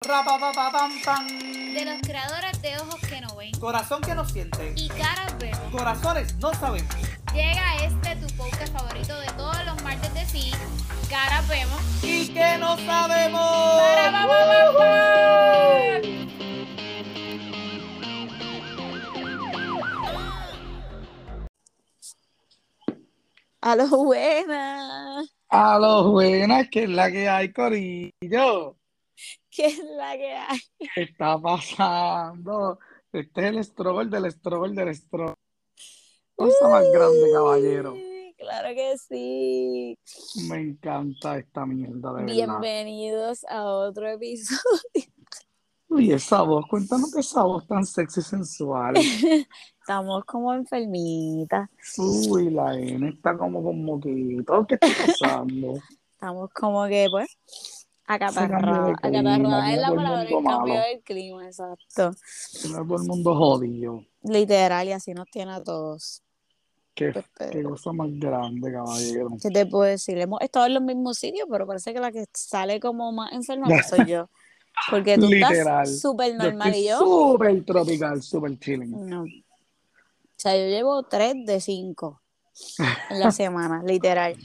De los creadores de ojos que no ven Corazón que no siente. y caras vemos. Corazones no sabemos. Llega este tu podcast favorito de todos los martes de sí. Caras vemos. Y que no sabemos. Para, pa, pa, pa, pa. A lo buena. A los buenas, que es la que hay, Corillo. ¿Qué es la que hay? ¿Qué está pasando? Este es el struggle del struggle del struggle. Cosa más grande, caballero. Uy, Claro que sí. Me encanta esta mierda, de verdad. Bienvenidos a otro episodio. Y esa voz, cuéntanos que esa voz tan sexy y sensual. Estamos como enfermitas. Uy, la N está como con moquito. ¿Qué está pasando? Estamos como que, pues, clima, Acatarradas es la palabra, el cambio malo. del clima, exacto. Todo el mundo jodido. Literal, y así nos tiene a todos. Qué, Pues, qué cosa más grande, caballero. ¿Qué te puedo decir? Hemos estado en los mismos sitios, pero parece que la que sale como más enferma soy yo. Porque tú Literal. estás súper normal y yo. súper tropical, súper chilling. No. O sea, yo llevo 3 de 5 en la semana, literal.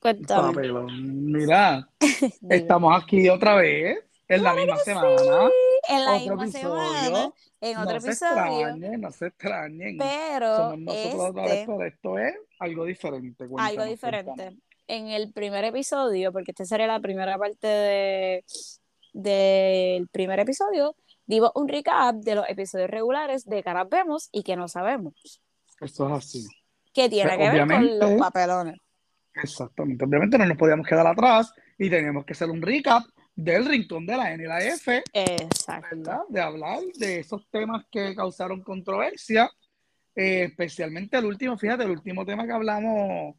Cuéntame. Papelón. Mira, estamos aquí otra vez, en la misma semana. En la Otro misma episodio. semana, en otro no se episodio, extrañen, no se extrañen. pero Somos nosotros otra vez, este, pero esto es algo diferente. algo diferente. cuéntanos. En el primer episodio, porque esta sería la primera parte de del primer episodio, dimos un recap de los episodios regulares de Caras Vemos y que no sabemos. Esto es así. ¿Qué tiene Pues, que ver con los papelones? Exactamente. Obviamente no nos podíamos quedar atrás y teníamos que hacer un recap del rincón de la N y la F, Exacto. ¿verdad? De hablar de esos temas que causaron controversia, eh, especialmente el último, fíjate, el último tema que hablamos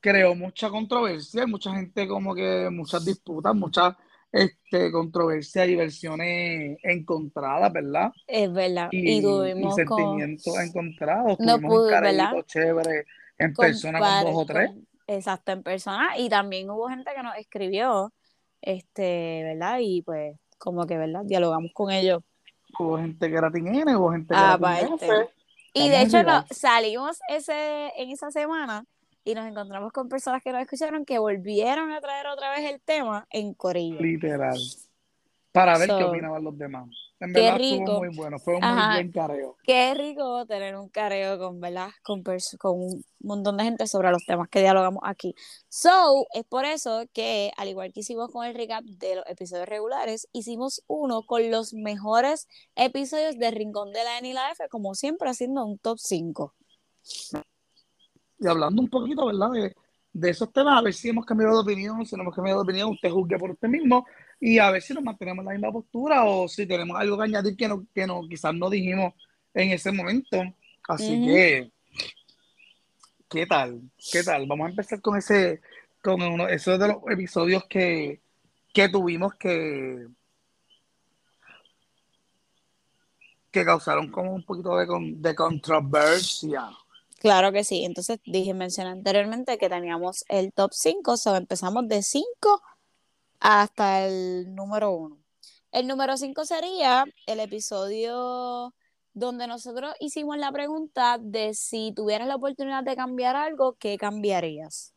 creó mucha controversia, mucha gente como que, muchas disputas, muchas este, controversias y versiones encontradas, ¿verdad? Es verdad. Y, Y y con, sentimientos encontrados. No Tuvimos pude, un ¿verdad? chévere en con persona con dos o tres. con- exacto, en persona. Y también hubo gente que nos escribió, este, ¿verdad? Y pues, como que, ¿verdad? Dialogamos con ellos. Hubo gente que era N, hubo gente que Ah, era aparte. F. Y de hecho no, salimos ese, en esa semana y nos encontramos con personas que nos escucharon que volvieron a traer otra vez el tema en Corillo. Literal. Para ver qué opinaban los demás. En qué verdad rico. muy bueno, fue un Ajá. muy buen careo. Qué rico tener un careo con, ¿verdad? Con, con un montón de gente sobre los temas que dialogamos aquí. So, es por eso que, al igual que hicimos con el recap de los episodios regulares, hicimos uno con los mejores episodios de Rincón de la N y la F, como siempre haciendo un top 5. Y hablando un poquito, ¿verdad? De, de esos temas, a ver si hemos cambiado de opinión, si no hemos cambiado de opinión, usted juzgue por usted mismo y a ver si nos mantenemos en la misma postura o si tenemos algo que añadir que, no, que no, quizás no dijimos en ese momento. Así que, ¿qué tal? ¿Qué tal? Vamos a empezar con ese, con uno, esos de los episodios que, que tuvimos que, que causaron como un poquito de, de controversia. Claro que sí. Entonces dije, mencioné anteriormente que teníamos el top 5, so empezamos de 5 hasta el número 1. El número 5 sería el episodio donde nosotros hicimos la pregunta de si tuvieras la oportunidad de cambiar algo, ¿qué cambiarías?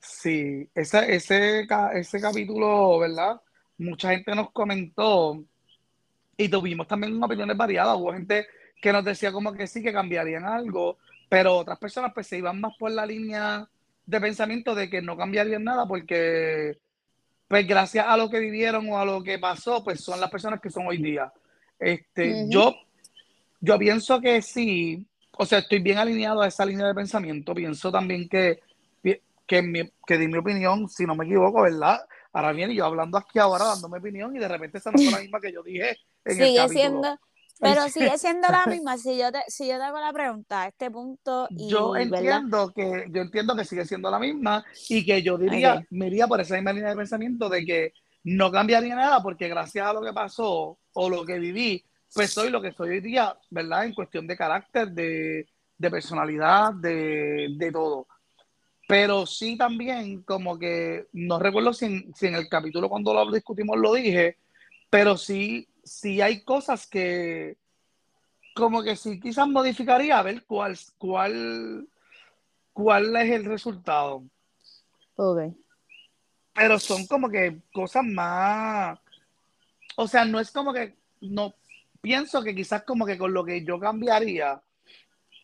Sí, ese, ese, ese capítulo, ¿verdad? Mucha gente nos comentó y tuvimos también opiniones variadas. Hubo gente que nos decía como que sí, que cambiarían algo, pero otras personas pues se iban más por la línea de pensamiento de que no cambiarían nada porque pues gracias a lo que vivieron o a lo que pasó, pues son las personas que son hoy día. Este, yo, yo pienso que sí, o sea, estoy bien alineado a esa línea de pensamiento. Pienso también que, que, mi, que di mi opinión, si no me equivoco, ¿verdad? Ahora viene yo hablando aquí ahora, dando mi opinión, y de repente esa no fue la misma que yo dije en el Sigue capítulo. siendo, pero sigue siendo la misma. Si yo te, si yo te hago la pregunta a este punto y, Yo ¿verdad? entiendo que, yo entiendo que sigue siendo la misma y que yo diría, Ok. me iría por esa misma línea de pensamiento de que no cambiaría nada porque gracias a lo que pasó o lo que viví, pues soy lo que soy hoy día, ¿verdad? En cuestión de carácter, de, de personalidad, de, de todo. Pero sí también, como que no recuerdo si en, si en el capítulo cuando lo discutimos lo dije, pero sí, sí hay cosas que como que sí quizás modificaría a ver cuál, cuál, cuál es el resultado. Ok. Pero son como que cosas más, o sea, no es como que, no, pienso que quizás como que con lo que yo cambiaría,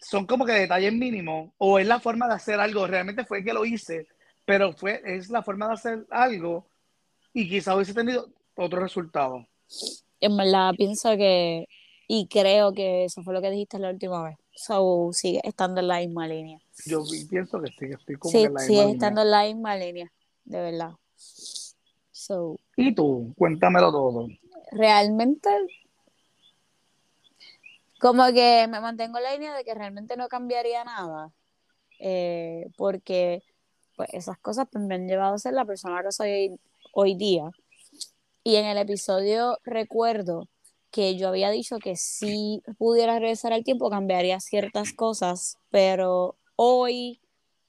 son como que detalles mínimos, o es la forma de hacer algo, realmente fue que lo hice, pero fue, es la forma de hacer algo, y quizás hubiese tenido otro resultado. En verdad, pienso que, y creo que eso fue lo que dijiste la última vez. So, sigue estando en la misma línea. Yo pienso que sí, que estoy como Sí, en la sigue misma línea. estando en la misma línea, de verdad. So, Y tú, cuéntamelo todo. realmente, como que me mantengo en la línea de que realmente no cambiaría nada. eh, porque pues esas cosas pues, me han llevado a ser la persona que soy hoy día. Y en el episodio recuerdo que yo había dicho que si pudiera regresar al tiempo cambiaría ciertas cosas, pero hoy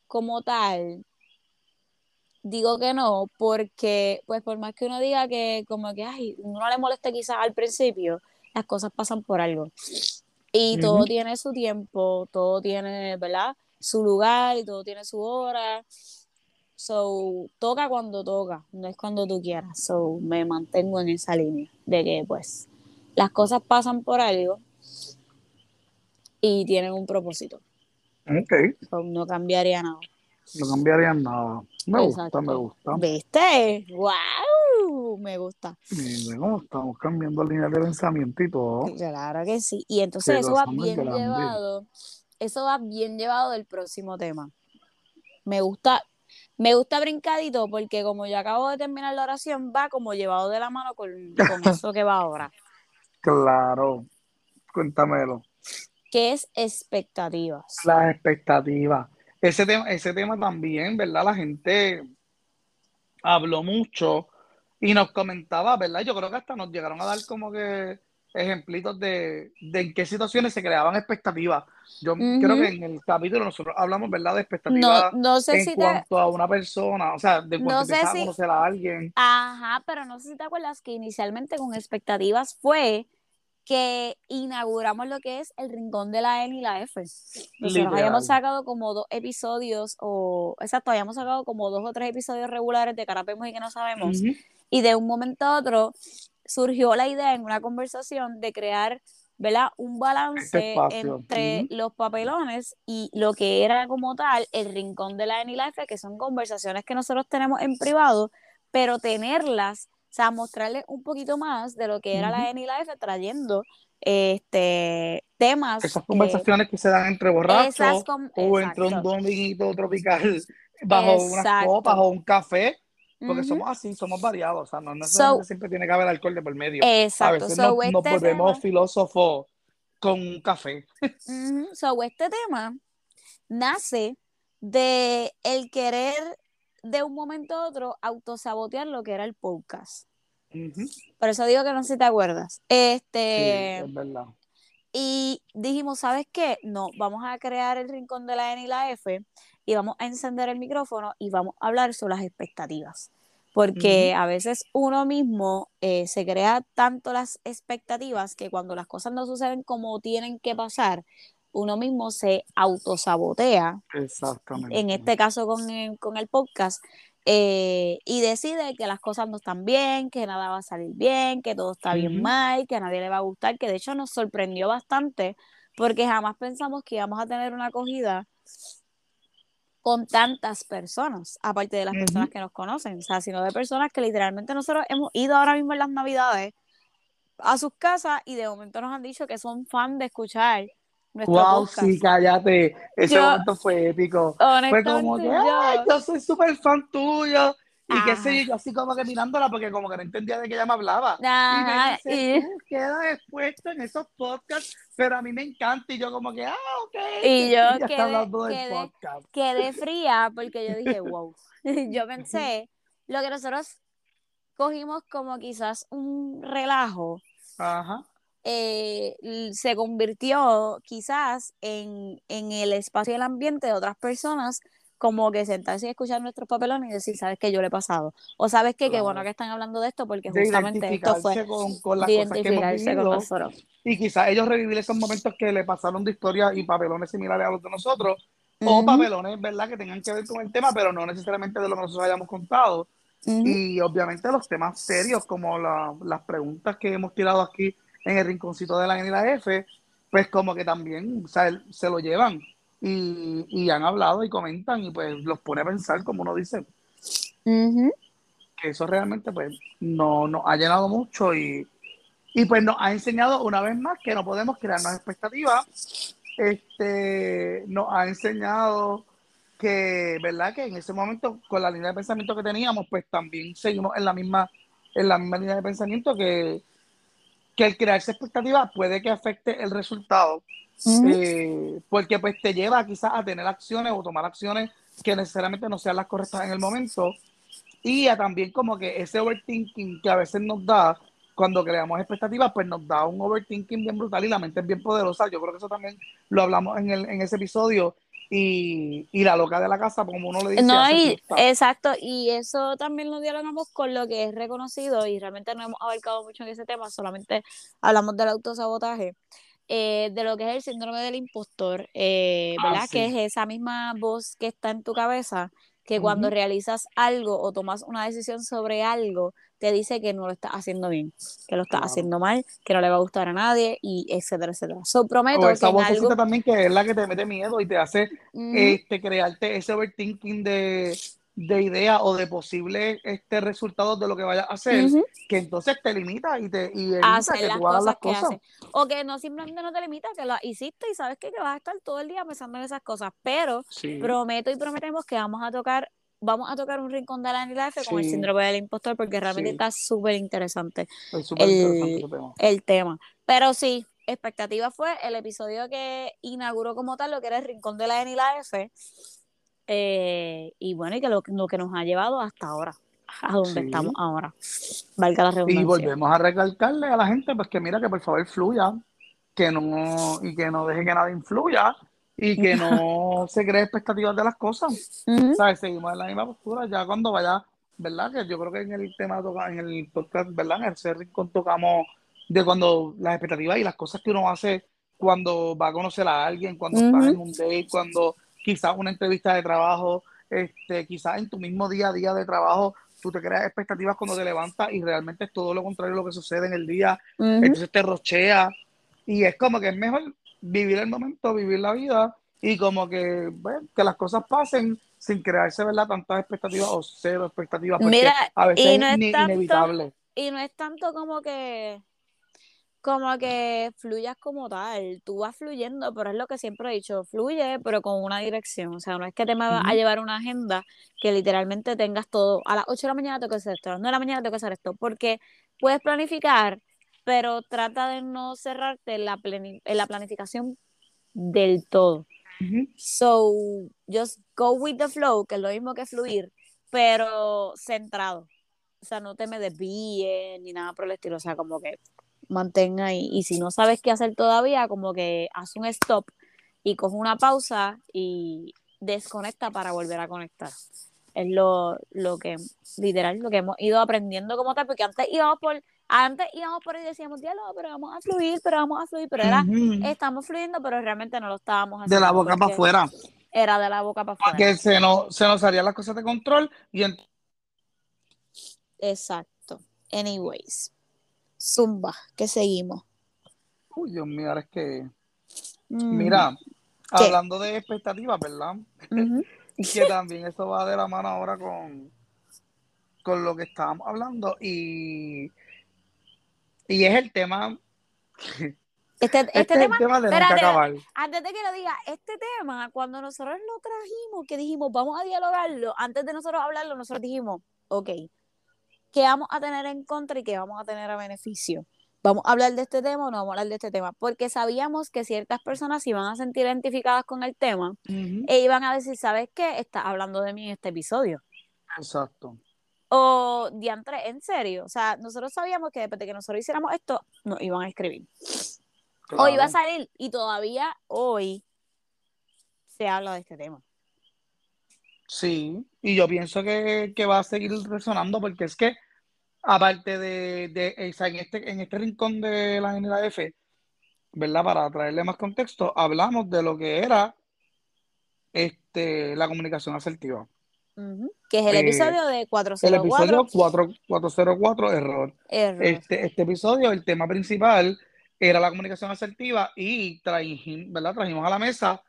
como tal digo que no, porque pues por más que uno diga que como que ay, no le moleste quizás al principio, las cosas pasan por algo. Y todo tiene su tiempo, todo tiene, ¿verdad? Su lugar y todo tiene su hora. So, toca cuando toca, no es cuando tú quieras. So, me mantengo en esa línea de que, pues, las cosas pasan por algo y tienen un propósito. Ok, So, no cambiaría nada. no cambiaría nada. Me gusta, me gusta. ¿Viste? ¡Wow! Me gusta. Cómo estamos cambiando líneas de pensamiento y todo. Claro que sí. Y entonces eso va bien llevado. Eso va bien llevado del próximo tema. Me gusta, me gusta brincadito porque como yo acabo de terminar la oración, va como llevado de la mano con, con eso que va ahora. Claro, cuéntamelo. Que es expectativas. Las expectativas. Ese tema, ese tema también, ¿verdad? La gente habló mucho y nos comentaba, ¿verdad? Yo creo que hasta nos llegaron a dar como que ejemplitos de, de en qué situaciones se creaban expectativas. Yo creo que en el capítulo nosotros hablamos, ¿verdad? De No, expectativas no sé en si te, cuanto a una persona, o sea, de cuando No sé empezaba a si- conocer a alguien. Ajá, pero no sé si te acuerdas que inicialmente con expectativas fue que inauguramos lo que es el rincón de la N y la F. Nosotros habíamos sacado como dos episodios, o exacto, habíamos sacado como dos o tres episodios regulares de Carapemos y que no sabemos. Y de un momento a otro surgió la idea en una conversación de crear, ¿verdad? Un balance Este entre los papelones y lo que era como tal el rincón de la N y la F, que son conversaciones que nosotros tenemos en privado, pero tenerlas, o sea, mostrarles un poquito más de lo que era la Ujú. N y la F, trayendo este temas. Esas eh, conversaciones que se dan entre borrachos o entre un exacto. dominguito tropical bajo unas Exacto. copas o un café, porque somos así, somos variados, o sea, no necesariamente So- siempre tiene que haber alcohol de por medio. A Exacto. veces So, nos, nos este volvemos tema- filósofos con un café. Ujú. So, este tema nace de el querer de un momento a otro autosabotear lo que era el podcast. Ujú. Por eso digo que no sé si te acuerdas. Sí, Este, es verdad. y dijimos, ¿sabes qué? No, vamos a crear el rincón de la N y la F y vamos a encender el micrófono y vamos a hablar sobre las expectativas. Porque a veces uno mismo eh, se crea tanto las expectativas que cuando las cosas no suceden como tienen que pasar, uno mismo se autosabotea Exactamente. en este caso con el, con el podcast, eh, y decide que las cosas no están bien, que nada va a salir bien, que todo está bien mal, que a nadie le va a gustar, que de hecho nos sorprendió bastante porque jamás pensamos que íbamos a tener una acogida con tantas personas, aparte de las personas que nos conocen, o sea, sino de personas que literalmente nosotros hemos ido ahora mismo en las navidades a sus casas y de momento nos han dicho que son fan de escuchar nuestro Wow, podcast. sí, cállate. Ese Yo- momento fue épico. Fue como que, yo- "Ay, yo soy súper fan tuyo. Y qué sé yo, yo así como que mirándola porque como que no entendía de qué ella me hablaba. y Ajá, me y- dice, tú quedas expuesto en esos podcasts, pero a mí me encanta. Y yo como que, ah, ok. Y yo está quedé- hablando del quedé- podcast. quedé fría porque yo dije, wow. yo pensé, lo que nosotros cogimos como quizás un relajo, Ajá. eh, se convirtió quizás en, en el espacio y el ambiente de otras personas como que sentarse y escuchar nuestros papelones y decir, ¿sabes qué yo le he pasado? O ¿sabes qué? Qué Claro. bueno que están hablando de esto porque justamente esto fue con, con las cosas que hemos con nosotros. y quizás ellos revivir esos momentos que le pasaron de historia y papelones similares a los de nosotros o papelones, ¿verdad? Que tengan que ver con el tema, pero no necesariamente de lo que nosotros hayamos contado. Y obviamente los temas serios, como la- las preguntas que hemos tirado aquí en el rinconcito de la N y la F, pues como que también o sea, se lo llevan y, y han hablado y comentan y pues los pone a pensar, como uno dice, que eso realmente pues no nos ha llenado mucho y, y pues nos ha enseñado una vez más que no podemos crearnos expectativas. Este, nos ha enseñado que, ¿verdad? Que en ese momento, con la línea de pensamiento que teníamos, pues también seguimos en la misma, en la misma línea de pensamiento que, que el crearse expectativas puede que afecte el resultado, Eh, porque pues te lleva quizás a tener acciones o tomar acciones que necesariamente no sean las correctas en el momento y a también como que ese overthinking que a veces nos da cuando creamos expectativas, pues nos da un overthinking bien brutal y la mente es bien poderosa. Yo creo que eso también lo hablamos en, el, en ese episodio. Y, y la loca de la casa, como uno le dice, No, y exacto, y eso también lo dialogamos con lo que es reconocido y realmente no hemos abarcado mucho en ese tema, solamente hablamos del autosabotaje, eh, de lo que es el síndrome del impostor, eh, Ah, ¿verdad? sí. Que es esa misma voz que está en tu cabeza, que cuando Ujú. realizas algo o tomas una decisión sobre algo, te dice que no lo estás haciendo bien, que lo estás Claro. haciendo mal, que no le va a gustar a nadie, y etcétera, etcétera. So, prometo O que esa en algo... también que es la que te mete miedo y te hace este, crearte ese overthinking de, de ideas o de posibles este, resultados de lo que vayas a hacer, que entonces te limita y te y evita hacer que las tú hagas cosas las que cosas. haces. O que no simplemente no te limita, que lo hiciste y sabes que, que vas a estar todo el día pensando en esas cosas. Pero Sí, prometo y prometemos que vamos a tocar, vamos a tocar un rincón de la F con el sí, síndrome del impostor, porque realmente sí. está súper interesante Es súper interesante el, ese tema. el tema. Pero sí, expectativa fue el episodio que inauguró como tal lo que era el rincón de la N y la F. eh, y bueno, y que lo, lo que nos ha llevado hasta ahora, a donde estamos ahora. Valga la Y redundancia. volvemos a recalcarle a la gente pues que mira que por favor fluya, que no, y que no deje que nada influya y que no se cree expectativas de las cosas. ¿Sabes? Seguimos en la misma postura. Ya cuando vaya, ¿verdad? Que yo creo que en el tema, en el podcast, ¿verdad? En el rincón tocamos de cuando las expectativas y las cosas que uno hace cuando va a conocer a alguien, cuando estás en un date, cuando quizás una entrevista de trabajo, este, quizás en tu mismo día a día de trabajo, tú te creas expectativas cuando te levantas y realmente es todo lo contrario a lo que sucede en el día entonces te rochea y es como que es mejor vivir el momento, vivir la vida y como que, bueno, que las cosas pasen sin crearse, ¿verdad? Tantas expectativas o cero expectativas, porque Mira, a veces y no es es ni- tanto, inevitable. y no es tanto como que, como que fluyas como tal, tú vas fluyendo, pero es lo que siempre he dicho, fluye, pero con una dirección, o sea, no es que te me vas a llevar una agenda que literalmente tengas todo, a las 8 de la mañana tengo que hacer esto, a las 9 de la mañana tengo que hacer esto, porque puedes planificar, pero trata de no cerrarte en la, en la planificación del todo. So, just go with the flow, que es lo mismo que fluir, pero centrado. O sea, no te me desvíes ni nada por el estilo. O sea, como que mantenga ahí. Y si no sabes qué hacer todavía, como que haz un stop y coge una pausa y desconecta para volver a conectar. Es lo, lo que, literal, lo que hemos ido aprendiendo como tal, porque antes íbamos por, antes íbamos por ahí y decíamos, diálogo, pero vamos a fluir, pero vamos a fluir, pero era, Ujú. estamos fluyendo, pero realmente no lo estábamos De la haciendo boca para afuera, era de la boca para afuera. porque se nos, se nos salían las cosas de control y Exacto. Anyways. Zumba, que seguimos. Uy, Dios mío, ahora es que, Mm, mira, ¿Qué? hablando de expectativas, ¿verdad? que también eso va de la mano ahora con, con lo que estábamos hablando y, y es el tema, Este, este este es tema, el tema de nunca acabar. antes de que lo diga, este tema, cuando nosotros lo trajimos, que dijimos, vamos a dialogarlo, antes de nosotros hablarlo, nosotros dijimos, ok, ¿qué vamos a tener en contra y qué vamos a tener a beneficio? ¿Vamos a hablar de este tema o no vamos a hablar de este tema? Porque sabíamos que ciertas personas se iban a sentir identificadas con el tema e iban a decir, ¿sabes qué? Estás hablando de mí en este episodio. Exacto. O diantre, en serio. O sea, nosotros sabíamos que después de que nosotros hiciéramos esto, nos iban a escribir. O iba a Claro. salir. Y todavía hoy se habla de este tema. Sí, y yo pienso que, que va a seguir resonando porque es que, aparte de, de o sea, en este, en este rincón de la NLAF, ¿verdad? Para traerle más contexto, hablamos de lo que era este, la comunicación asertiva. Ujú, Que es el Eh, episodio de El 404. episodio 4, 404, error. Error. Este, este episodio, el tema principal era la comunicación asertiva y trajimos, ¿verdad? Trajimos a la mesa.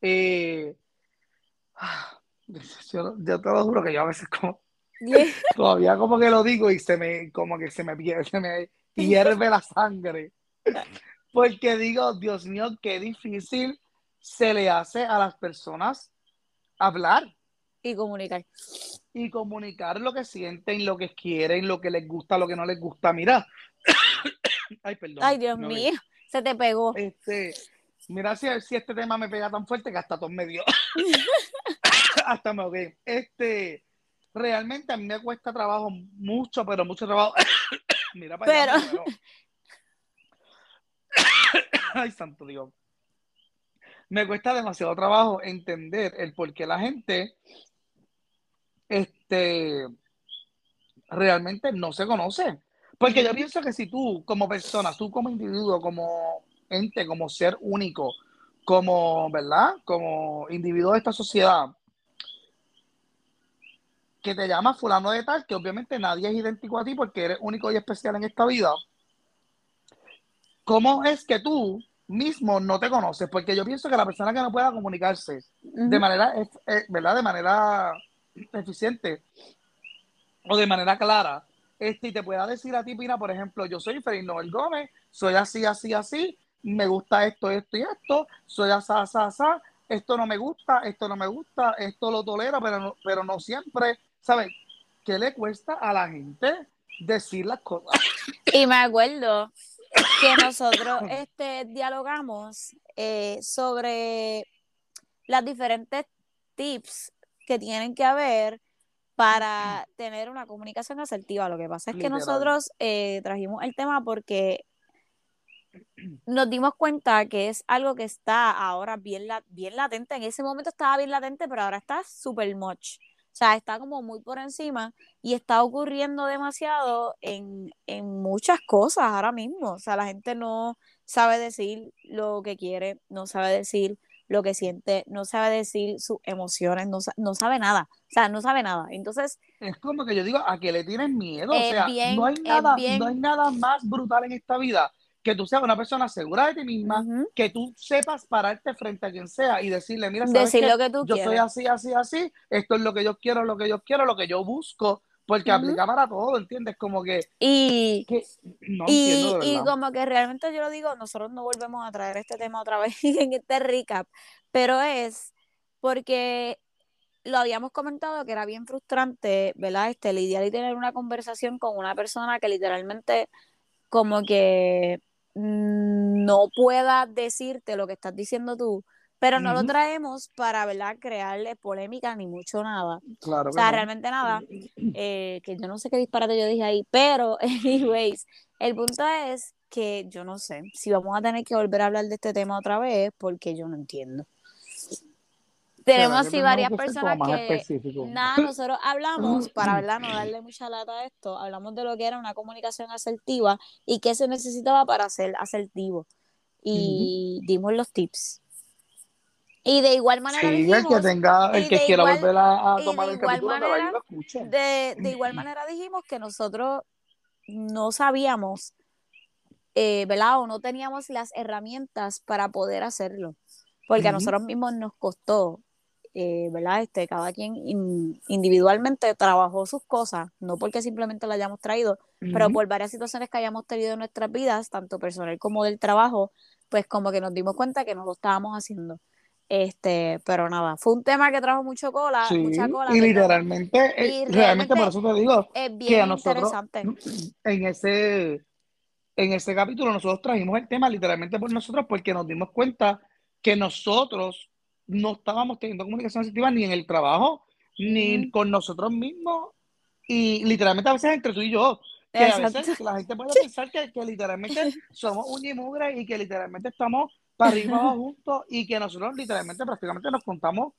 eh, yo, yo te lo juro que yo a veces como, todavía como que lo digo y se me, como que se me pierde, se me hierve la sangre. Porque digo, Dios mío, qué difícil se le hace a las personas hablar y comunicar. y comunicar lo que sienten, lo que quieren, lo que les gusta, lo que no les gusta. Mira, ay, perdón. Ay, Dios no, mío, se te pegó. Este, mira si, si este tema me pega tan fuerte que hasta todo me dio. Hasta me ahogué. Este, realmente a mí me cuesta trabajo, mucho, pero mucho trabajo. mira para allá, Pero- muero. Ay, santo Dios. Me cuesta demasiado trabajo entender el por qué la gente este, realmente no se conoce. Porque yo pienso que si tú, como persona, tú como individuo, como ente, como ser único, como, ¿verdad? Como individuo de esta sociedad, que te llama fulano de tal, que obviamente nadie es idéntico a ti porque eres único y especial en esta vida, ¿cómo es que tú mismo no te conoces? Porque yo pienso que la persona que no pueda comunicarse de manera, eh, ¿verdad? De manera eficiente o de manera clara, este, y te pueda decir a ti, Pina, por ejemplo, yo soy Feliz Noel Gómez, soy así, así, así, me gusta esto, esto y esto, soy asá, asá, asá, esto no me gusta, esto no me gusta, esto lo tolero, pero no, pero no siempre, ¿sabes? ¿Qué le cuesta a la gente decir las cosas? Y me acuerdo que nosotros este, dialogamos eh, sobre las diferentes tips que tienen que haber para tener una comunicación asertiva. Lo que pasa es que Literal. nosotros eh, trajimos el tema porque nos dimos cuenta que es algo que está ahora bien, la- bien latente. En ese momento estaba bien latente, pero ahora está super much. O sea, está como muy por encima y está ocurriendo demasiado en, en muchas cosas ahora mismo. O sea, la gente no sabe decir lo que quiere, no sabe decir lo que siente, no sabe decir sus emociones, no, no sabe nada. O sea, no sabe nada. Entonces, Es como que yo digo, ¿a qué le tienes miedo? O sea, bien- no hay nada, bien- no hay nada más brutal en esta vida que tú seas una persona segura de ti misma, que tú sepas pararte frente a quien sea y decirle, mira, ¿sabes decir qué? lo que tú Yo soy así, así, así, esto es lo que yo quiero, lo que yo quiero, lo que yo busco, porque aplica para todo, ¿entiendes? Como que, Y, que no y, entiendo y como que realmente yo lo digo, nosotros no volvemos a traer este tema otra vez en este recap, pero es porque lo habíamos comentado que era bien frustrante, ¿verdad? Este, lidiar y tener una conversación con una persona que literalmente como que no pueda decirte lo que estás diciendo tú, pero no lo traemos para, ¿verdad? Crearle polémica ni mucho nada. Claro O sea, no. realmente nada, eh, que yo no sé qué disparate yo dije ahí, pero, anyways, el punto es que yo no sé si vamos a tener que volver a hablar de este tema otra vez, porque yo no entiendo. Tenemos ¿Será que sí varias personas que, nada, nosotros hablamos, para verdad no darle mucha lata a esto, hablamos de lo que era una comunicación asertiva y qué se necesitaba para ser asertivo. Y dimos los tips. Y de igual manera Sí, el dijimos, que tenga, el que de quiera igual- volver a, de tomar el capítulo, manera, lo escuche. de, de igual manera dijimos que nosotros no sabíamos, eh, ¿verdad? O no teníamos las herramientas para poder hacerlo. Porque a nosotros mismos nos costó, eh, ¿verdad? Este, cada quien in- individualmente trabajó sus cosas, no porque simplemente la hayamos traído, pero por varias situaciones que hayamos tenido en nuestras vidas, tanto personal como del trabajo, pues como que nos dimos cuenta que no lo estábamos haciendo. Este, pero nada, fue un tema que trajo mucho cola, Sí, mucha cola, y literalmente, eh, Y realmente realmente por eso te digo Es que bien a nosotros interesante. en ese, en ese capítulo nosotros trajimos el tema literalmente por nosotros porque nos dimos cuenta que nosotros no estábamos teniendo comunicación asertiva ni en el trabajo, ni Ujú. con nosotros mismos, y literalmente a veces entre tú y yo, que a veces la gente puede pensar que, que literalmente somos uña y mugre y que literalmente estamos para arriba juntos y que nosotros literalmente prácticamente nos contamos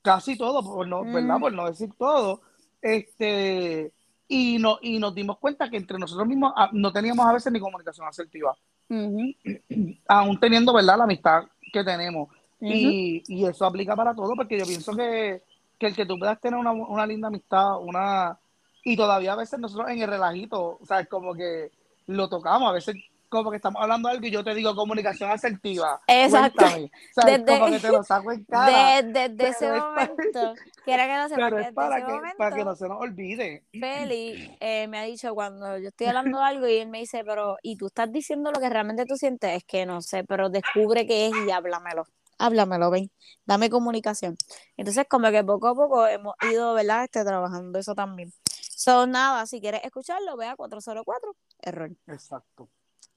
casi todo, por no, ¿verdad? Mm. Por no decir todo. Este, y, no, y nos dimos cuenta que entre nosotros mismos ah, no teníamos a veces ni comunicación asertiva, aún teniendo, ¿verdad? La amistad que tenemos. Y, y eso aplica para todo, porque yo pienso que, que el que tú puedas tener una, una linda amistad, una y todavía a veces nosotros en el relajito, o sea, como que lo tocamos, a veces como que estamos hablando de algo y yo te digo comunicación asertiva. Exacto. O sea, Desde- como que te lo saco en cara. De- Desde ese es momento, quiera que no sepa, Pero que es desde para ese que, momento, para que no se nos olvide. Feli eh, me ha dicho cuando yo estoy hablando de algo y él me dice, pero, ¿y tú estás diciendo lo que realmente tú sientes? Es que no sé, pero descubre qué es y háblamelo. Háblamelo, ven, dame comunicación. Entonces, como que poco a poco hemos ido, ¿verdad? Este, trabajando eso también. Son nada, si quieres escucharlo, ve a 404, error. Exacto.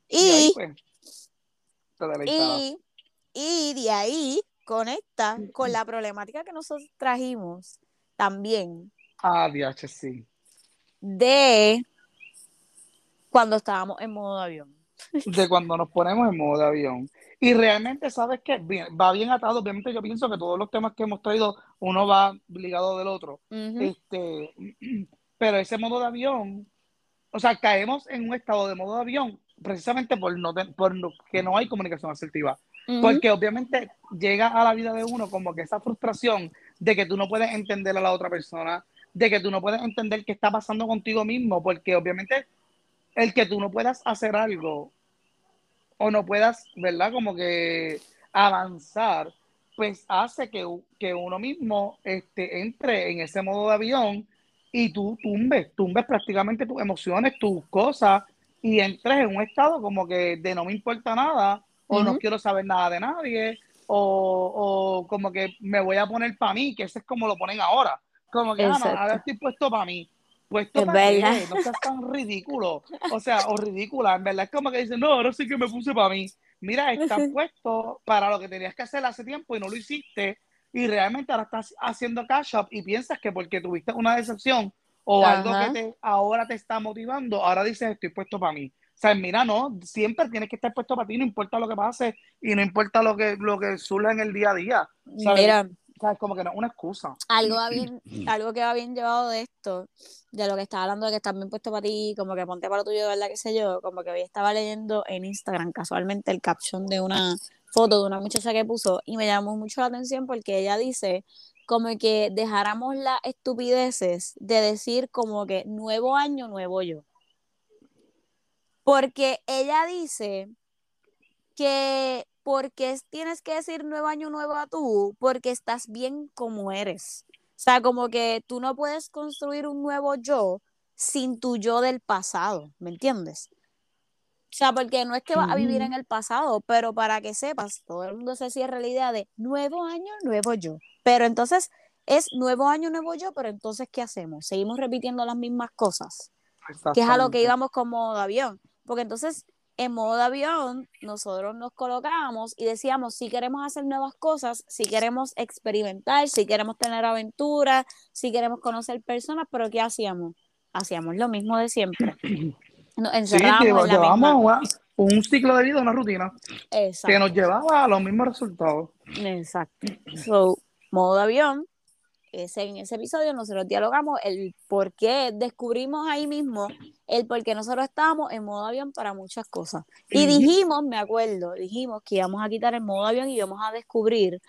Y, ahí, pues, y, y de ahí conecta con la problemática que nosotros trajimos también Ah, DH, sí. de cuando estábamos en modo avión. de cuando nos ponemos en modo de avión. Y realmente, ¿sabes qué? Bien, va bien atado. Obviamente, yo pienso que todos los temas que hemos traído, uno va ligado del otro. Este, pero ese modo de avión, o sea, caemos en un estado de modo de avión precisamente por no por no- que no hay comunicación asertiva. Porque obviamente llega a la vida de uno como que esa frustración de que tú no puedes entender a la otra persona, de que tú no puedes entender qué está pasando contigo mismo, porque obviamente el que tú no puedas hacer algo o no puedas, ¿verdad? Como que avanzar, pues hace que, que uno mismo este, entre en ese modo de avión y tú tumbes, tumbes prácticamente tus emociones, tus cosas y entres en un estado como que de no me importa nada o no quiero saber nada de nadie o, o como que me voy a poner para mí, que ese es como lo ponen ahora. Como que, ah, no, ahora estoy puesto para mí. ¿Puesto Es para verdad. No seas tan ridículo. O sea, o ridícula. En verdad es como que dicen, no, ahora sí que me puse para mí. Mira, estás puesto para lo que tenías que hacer hace tiempo y no lo hiciste. Y realmente ahora estás haciendo cash up y piensas que porque tuviste una decepción o algo Ajá. que te, ahora te está motivando, ahora dices, estoy puesto para mí. O sea, mira, no, siempre tienes que estar puesto para ti, no importa lo que pase y no importa lo que, lo que surja en el día a día. ¿sabes? Mira, sea, es como que no es una excusa. algo, va bien, algo que va bien llevado de esto, de lo que estaba hablando de que estás bien puesto para ti, como que ponte para lo tuyo, ¿verdad? qué sé yo, como que hoy estaba leyendo en Instagram casualmente el caption de una foto de una muchacha que puso y me llamó mucho la atención porque ella dice como que dejáramos las estupideces de decir como que nuevo año, nuevo yo. Porque ella dice que porque tienes que decir nuevo año, nueva tú, porque estás bien como eres. O sea, como que tú no puedes construir un nuevo yo sin tu yo del pasado, ¿me entiendes? O sea, porque no es que vas a vivir en el pasado, pero para que sepas, todo el mundo se cierra la idea de nuevo año, nuevo yo. Pero entonces es nuevo año, nuevo yo, pero entonces, ¿qué hacemos? Seguimos repitiendo las mismas cosas que es a lo que íbamos con modo de avión. Porque entonces, en modo de avión, nosotros nos colocábamos y decíamos si queremos hacer nuevas cosas, si queremos experimentar, si queremos tener aventuras, si queremos conocer personas, pero ¿qué hacíamos? Hacíamos lo mismo de siempre. Nos Sí, encerrábamos lleva- en la llevamos misma. un ciclo de vida, una rutina que Exacto. nos llevaba a los mismos resultados. Exacto. So, modo de avión, ese, en ese episodio nosotros dialogamos el por qué descubrimos ahí mismo el por qué nosotros estábamos en modo avión para muchas cosas. Y dijimos, me acuerdo, dijimos que íbamos a quitar el modo avión y íbamos a descubrir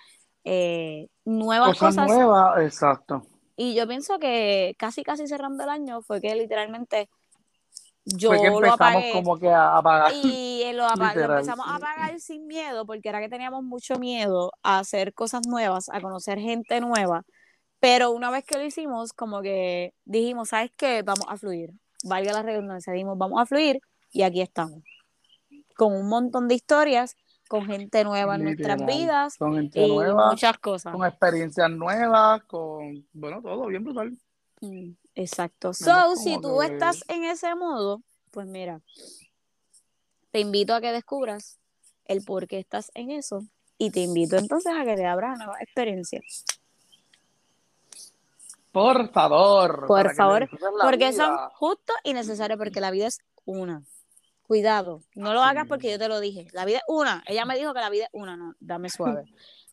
eh, nuevas Cosas cosas. nuevas, exacto. Y yo pienso que casi, casi cerrando el año fue que literalmente yo Fue que lo empezamos apagué. como que a apagar. Y eh, lo, apa- lo empezamos a pagar sin miedo, porque era que teníamos mucho miedo a hacer cosas nuevas, a conocer gente nueva. Pero una vez que lo hicimos, como que dijimos, ¿sabes qué? Vamos a fluir. Valga la redundancia, dijimos, vamos a fluir y aquí estamos. Con un montón de historias, con gente nueva en nuestras vidas Con gente y nueva, muchas cosas. con experiencias nuevas, con, bueno, todo bien brutal. Mm, Exacto. So, si tú que- estás en ese modo, pues mira, te invito a que descubras el por qué estás en eso y te invito entonces a que te abras a nuevas experiencias. Por favor. Por favor, Porque vida. son justos y necesarios, porque la vida es una. Cuidado, no lo hagas porque yo te lo dije. La vida es una. Ella me dijo que la vida es una, no, dame suave.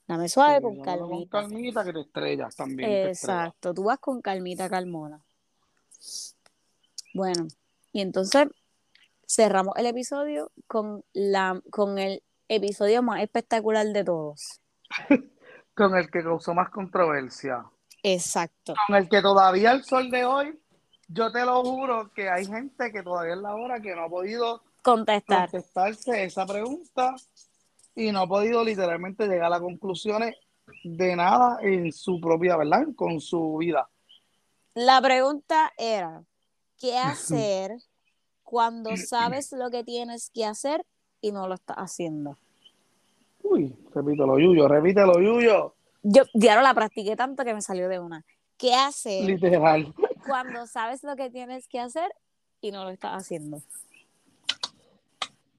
Dame suave Sí, con calmita. Con calmita que te estrellas también. estrellas. Exacto, tú vas con calmita, calmona. Bueno, y entonces cerramos el episodio con la con el episodio más espectacular de todos. Con el que causó más controversia. Exacto. Con el que todavía el sol de hoy, yo te lo juro que hay gente que todavía es la hora que no ha podido Contestar. contestarse esa pregunta y no ha podido literalmente llegar a conclusiones de nada en su propia, ¿verdad? Con su vida. La pregunta era, ¿qué hacer cuando sabes lo que tienes que hacer y no lo estás haciendo? Uy, repítelo, Yuyo, repítelo, Yuyo. Yo ya no la practiqué tanto que me salió de una. ¿Qué hacer Literal. cuando sabes lo que tienes que hacer y no lo estás haciendo?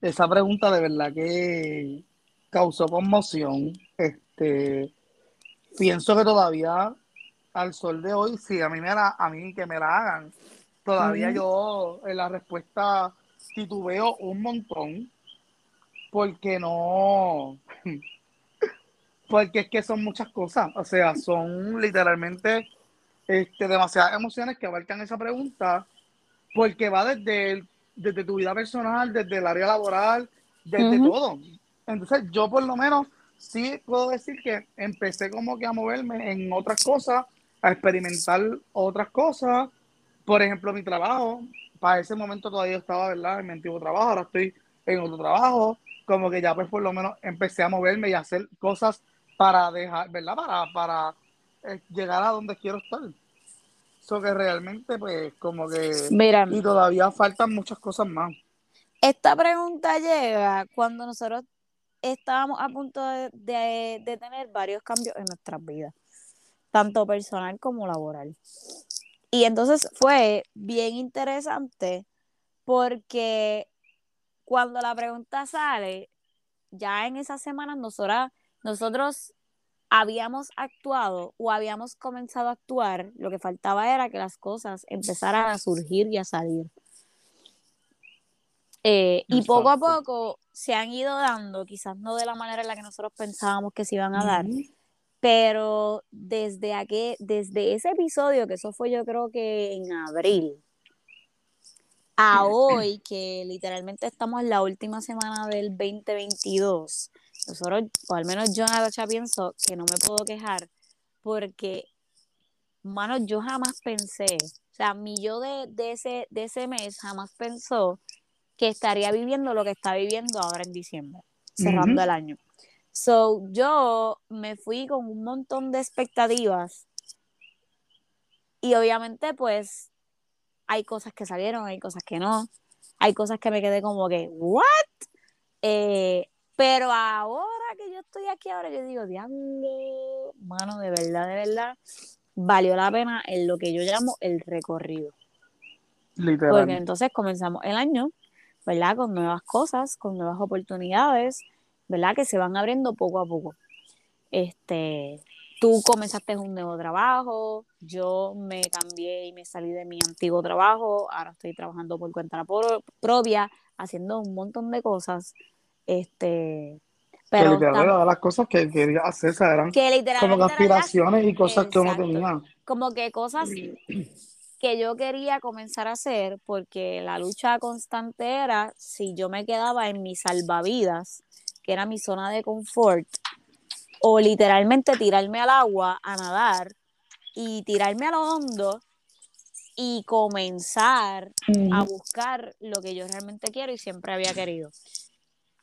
Esa pregunta de verdad que causó conmoción. Este, pienso que todavía al sol de hoy, si a mí me la, a mí que me la hagan, todavía yo en la respuesta titubeo un montón, porque no, porque es que son muchas cosas, o sea, son literalmente este, demasiadas emociones que abarcan esa pregunta, porque va desde, el- desde tu vida personal, desde el área laboral, desde todo. Entonces, yo por lo menos sí puedo decir que empecé como que a moverme en otras cosas, a experimentar otras cosas. Por ejemplo, mi trabajo, para ese momento todavía estaba, ¿verdad? En mi antiguo trabajo, ahora estoy en otro trabajo, como que ya pues por lo menos empecé a moverme y a hacer cosas para dejar, ¿verdad? Para, para eh, llegar a donde quiero estar. Eso que realmente pues como que... Mira, Y todavía faltan muchas cosas más. esta pregunta llega cuando nosotros estábamos a punto de, de- de tener varios cambios en nuestras vidas, tanto personal como laboral. Y entonces fue bien interesante porque cuando la pregunta sale, ya en esas semanas nosotras, nosotros habíamos actuado o habíamos comenzado a actuar, lo que faltaba era que las cosas empezaran a surgir y a salir. Eh, y poco a poco se han ido dando, quizás no de la manera en la que nosotros pensábamos que se iban a dar, pero desde, aquel, desde ese episodio, que eso fue yo creo que en abril, a hoy, que literalmente estamos en la última semana del 2022, nosotros, o al menos yo, Natacha, pienso que no me puedo quejar porque, mano, yo jamás pensé, o sea, mi yo de, de, ese, de ese mes jamás pensó que estaría viviendo lo que está viviendo ahora en diciembre, cerrando el año. So, yo me fui con un montón de expectativas y obviamente pues hay cosas que salieron, hay cosas que no, hay cosas que me quedé como que, ¿what? Eh, pero ahora que yo estoy aquí, ahora yo digo, diablo, mano, de verdad, de verdad, valió la pena en lo que yo llamo el recorrido. Literal. Porque entonces comenzamos el año, ¿verdad? Con nuevas cosas, con nuevas oportunidades, ¿verdad? Que se van abriendo poco a poco. Este, tú comenzaste un nuevo trabajo, yo me cambié y me salí de mi antiguo trabajo, ahora estoy trabajando por cuenta pro- propia, haciendo un montón de cosas. Este, que pero literal de las cosas que quería hacer, eran que como que aspiraciones y cosas que uno tenía. como que cosas que yo quería comenzar a hacer porque la lucha constante era si yo me quedaba en mi salvavidas, que era mi zona de confort, o literalmente tirarme al agua a nadar y tirarme a lo hondo y comenzar a buscar lo que yo realmente quiero y siempre había querido.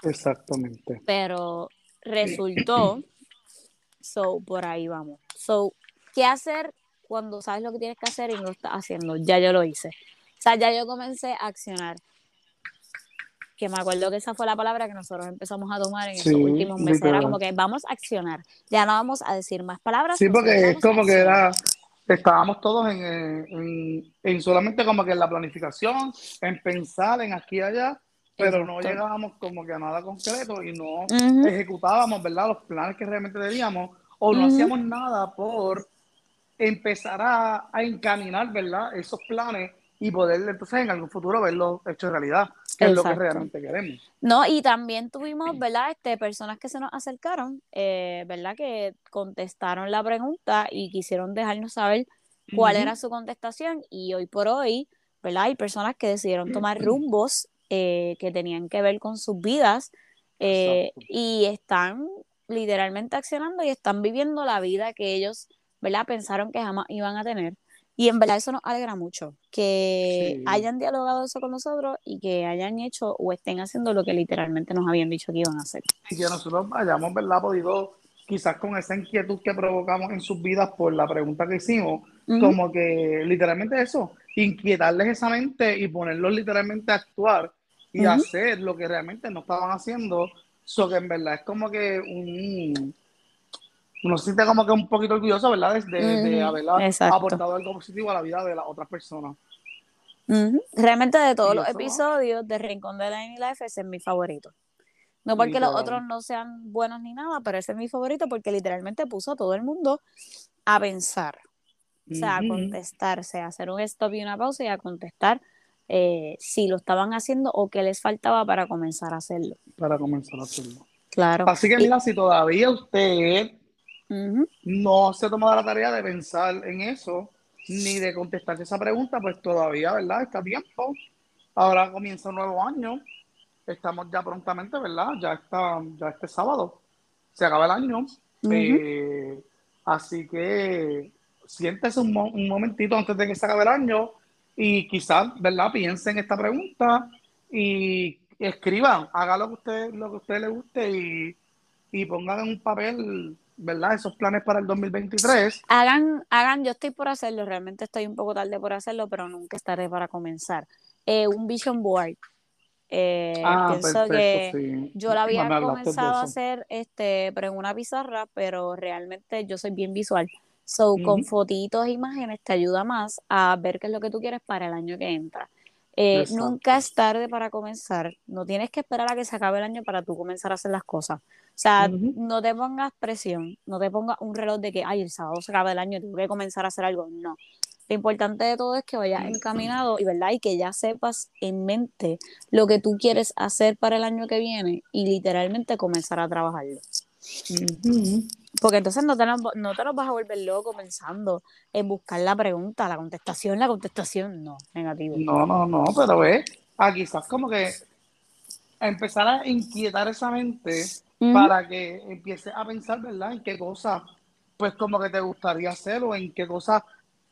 Exactamente. Pero resultó, so por ahí vamos. So, ¿qué hacer cuando sabes lo que tienes que hacer y no lo estás haciendo? Ya yo lo hice. O sea, ya yo comencé a accionar. Que me acuerdo que esa fue la palabra que nosotros empezamos a tomar en Sí, estos últimos meses. Era como que vamos a accionar. Ya no vamos a decir más palabras. Sí, porque es como que era, estábamos todos en, en, en solamente como que en la planificación, en pensar en aquí y allá, pero no llegábamos como que a nada concreto y no ejecutábamos, ¿verdad? Los planes que realmente teníamos o no hacíamos nada por empezar a, a encaminar, ¿verdad? Esos planes y poder entonces en algún futuro verlos hechos realidad. que es lo que realmente queremos. No, y también tuvimos, ¿verdad? Este, personas que se nos acercaron, eh, ¿verdad? Que contestaron la pregunta y quisieron dejarnos saber cuál era su contestación. Y hoy por hoy, ¿verdad? Hay personas que decidieron tomar rumbos eh, que tenían que ver con sus vidas eh, y están literalmente accionando y están viviendo la vida que ellos, ¿verdad? Pensaron que jamás iban a tener. Y en verdad eso nos alegra mucho, que Sí. hayan dialogado eso con nosotros y que hayan hecho o estén haciendo lo que literalmente nos habían dicho que iban a hacer. y que nosotros hayamos, ¿verdad? Podido, quizás con esa inquietud que provocamos en sus vidas por la pregunta que hicimos, como que literalmente eso, inquietarles esa mente y ponerlos literalmente a actuar y hacer lo que realmente no estaban haciendo, so que en verdad es como que un... Uno se siente como que un poquito orgulloso, ¿verdad? De, de, haber aportado algo positivo a la vida de las otras personas. Realmente de todos los eso- episodios de Rincón de la Life, ese es mi favorito. No porque los otros no sean buenos ni nada, pero ese es mi favorito porque literalmente puso a todo el mundo a pensar, o sea, a contestarse, a hacer un stop y una pausa y a contestar eh, si lo estaban haciendo o qué les faltaba para comenzar a hacerlo. Para comenzar a hacerlo. Claro. Así que Y- mira, si todavía usted Ujú. no se ha tomado la tarea de pensar en eso, ni de contestarse esa pregunta, pues todavía, ¿verdad? Está a tiempo. Ahora comienza un nuevo año. Estamos ya prontamente, ¿verdad? Ya está, ya este sábado. Se acaba el año. Ujú. Eh, así que siéntese un, mo- un momentito antes de que se acabe el año y quizás, ¿verdad? Piense en esta pregunta y escriban, haga lo que usted, lo que a usted le guste y, y pongan en un papel, ¿verdad? Esos planes para el 2023. Hagan, hagan, yo estoy por hacerlo, realmente estoy un poco tarde por hacerlo, pero nunca es tarde para comenzar. Eh, un vision board. Eh, Ah, pienso que sí. yo la había comenzado a hacer este, pero en una pizarra, pero realmente yo soy bien visual. So, con fotitos e imágenes te ayuda más a ver qué es lo que tú quieres para el año que entra. Eh, nunca es tarde para comenzar. No tienes que esperar a que se acabe el año para tú comenzar a hacer las cosas. O sea, no te pongas presión, no te pongas un reloj de que, ay, el sábado se acaba el año, tengo que comenzar a hacer algo. No. Lo importante de todo es que vayas encaminado y, ¿verdad? y que ya sepas en mente lo que tú quieres hacer para el año que viene y literalmente comenzar a trabajarlo. Ujú. Porque entonces no te, lo, no te lo vas a volver loco pensando en buscar la pregunta, la contestación, la contestación. No, negativo. No, no, no, pero ve, a quizás como que empezar a inquietar esa mente para que empieces a pensar, ¿verdad? En qué cosas, pues como que te gustaría hacer o en qué cosas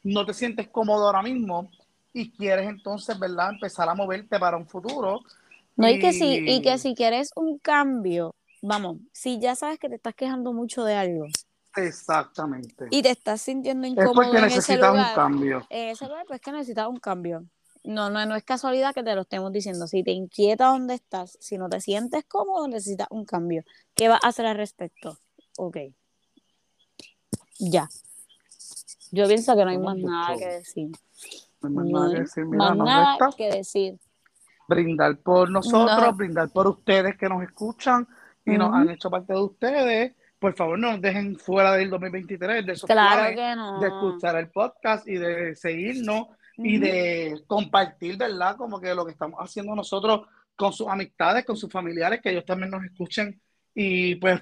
no te sientes cómodo ahora mismo y quieres entonces, ¿verdad? Empezar a moverte para un futuro. No, y que si, y que si quieres un cambio, vamos, si ya sabes que te estás quejando mucho de algo Exactamente. y te estás sintiendo es incómodo porque en ese necesitas un cambio. en ese lugar, pues que necesitas un cambio. No, no, no es casualidad que te lo estemos diciendo. Si te inquieta dónde estás, si no te sientes cómodo, necesitas un cambio. ¿Qué vas a hacer al respecto? Ok. Ya. Yo pienso que no hay más nada que decir. No hay más No nada que decir. Mira, más nada que decir. brindar por nosotros, No. brindar por ustedes que nos escuchan y nos Ujú. han hecho parte de ustedes. Por favor, no nos dejen fuera del 2023, de esos Claro planes, que no. de escuchar el podcast y de seguirnos y Ujú. de compartir, ¿verdad? Como que lo que estamos haciendo nosotros con sus amistades, con sus familiares, que ellos también nos escuchen y pues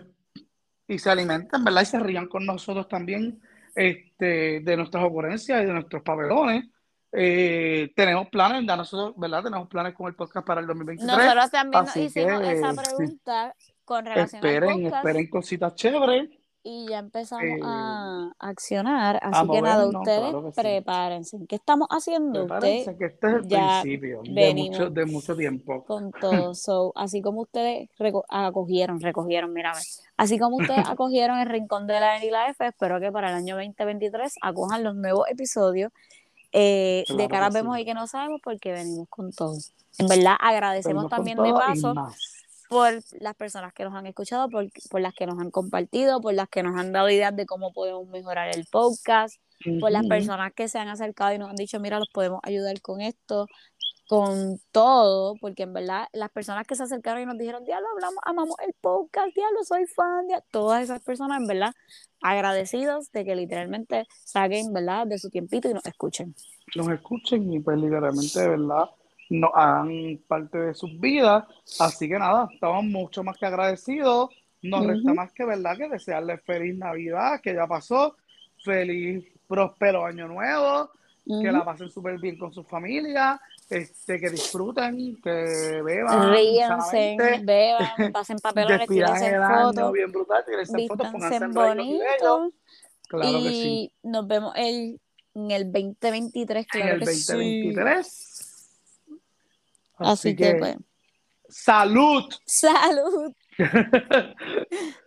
y se alimenten, ¿verdad? Y se rían con nosotros también este, de nuestras ocurrencias y de nuestros papelones. Eh, tenemos planes, ya nosotros, ¿verdad? Tenemos planes con el podcast para el 2023. Nosotros también nos hicimos que, esa sí. Pregunta con relación al Esperen, podcast esperen cositas chéveres. y ya empezamos Eh, a accionar. a Así que nada, ustedes claro que sí. prepárense. ¿Qué estamos haciendo? Prepárense Ustedes que este es el ya principio de mucho, de mucho tiempo. con todo. So, así como ustedes reco- acogieron, recogieron, ver. Así como ustedes acogieron el rincón de la N y la F, espero que para el año 2023 acojan los nuevos episodios. Eh, de Claro cara que vemos sí. y que no sabemos porque venimos con todo. En verdad, agradecemos Venimos también de paso. Por las personas que nos han escuchado, por, por las que nos han compartido, por las que nos han dado ideas de cómo podemos mejorar el podcast, por las personas que se han acercado y nos han dicho, mira, los podemos ayudar con esto, con todo, porque en verdad las personas que se acercaron y nos dijeron, diablo, hablamos, amamos el podcast, diablo, soy fan, dia-". todas esas personas, en verdad, agradecidos de que literalmente saquen, ¿verdad?, de su tiempito y nos escuchen. nos escuchen y pues literalmente de verdad nos hagan parte de sus vidas. Así que nada, estamos mucho más que agradecidos. Nos resta más que verdad que desearles feliz Navidad, que ya pasó, feliz, próspero año nuevo, que la pasen súper bien con su familia, este, que disfruten, que beban Ríanse, beban, pasen papelones, tírense el fotos, bien brutal, tírense fotos, pónganse en y que sí. nos vemos el, en el 2023, En claro el que sí. 2023. Así que pues, ¡Salud! salud.